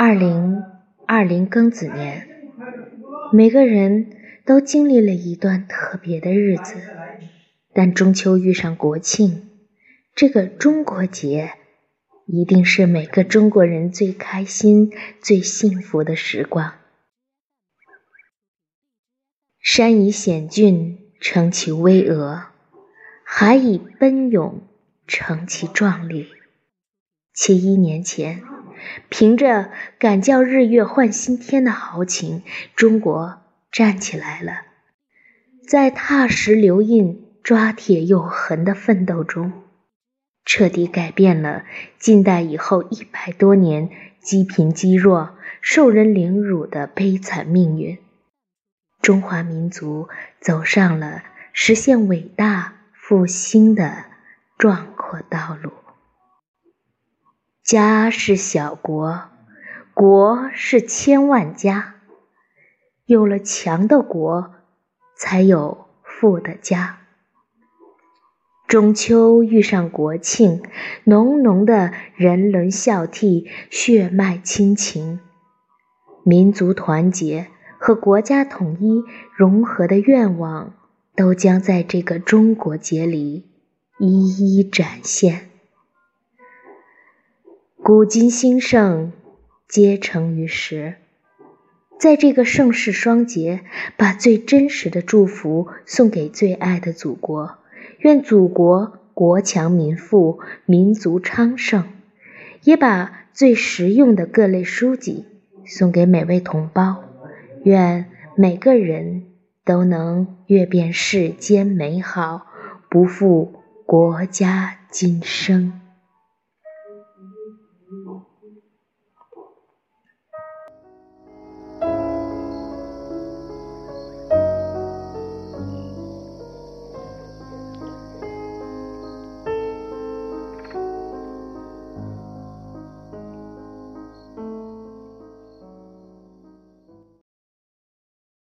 二零二零庚子年，每个人都经历了一段特别的日子，但中秋遇上国庆，这个中国节，一定是每个中国人最开心、最幸福的时光。山以险峻成其巍峨，海以奔涌成其壮丽。七一年前。凭着敢叫日月换新天的豪情，中国站起来了。在踏石留印、抓铁又痕的奋斗中，彻底改变了近代以后一百多年积贫积弱、受人凌辱的悲惨命运。中华民族走上了实现伟大复兴的壮阔道路。家是小国，国是千万家。有了强的国，才有富的家。中秋遇上国庆，浓浓的人伦孝悌、血脉亲情、民族团结和国家统一融合的愿望，都将在这个中国节里一一展现。古今兴盛，皆成于时。在这个盛世双节，把最真实的祝福送给最爱的祖国。愿祖国国强民富，民族昌盛。也把最实用的各类书籍送给每位同胞。愿每个人都能阅遍世间美好，不负国家今生。